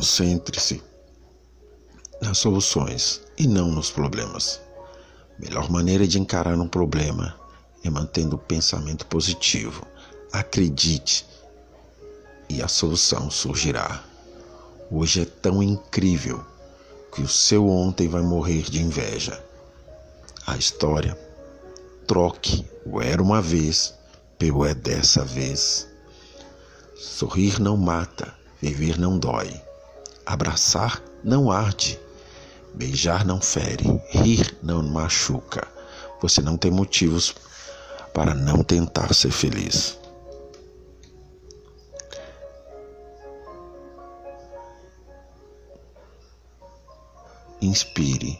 Concentre-se nas soluções e não nos problemas. Melhor maneira de encarar um problema é mantendo o pensamento positivo. Acredite e a solução surgirá. Hoje é tão incrível que o seu ontem vai morrer de inveja. A história troque o era uma vez pelo é dessa vez. Sorrir não mata, viver não dói. Abraçar não arde, beijar não fere, rir não machuca. Você não tem motivos para não tentar ser feliz. Inspire.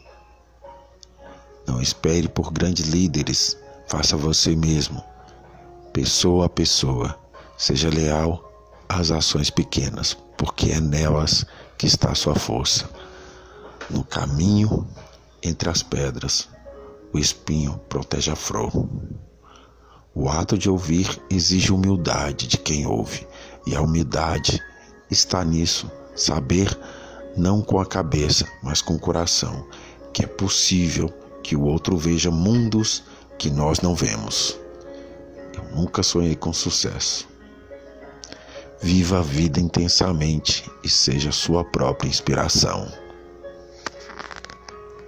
Não espere por grandes líderes, faça você mesmo, pessoa a pessoa. Seja leal às ações pequenas, porque é nelas que está a sua força. No caminho entre as pedras, o espinho protege a flor. O ato de ouvir exige humildade de quem ouve, e a humildade está nisso, saber não com a cabeça, mas com o coração, que é possível que o outro veja mundos que nós não vemos. Eu nunca sonhei com sucesso. Viva a vida intensamente e seja sua própria inspiração.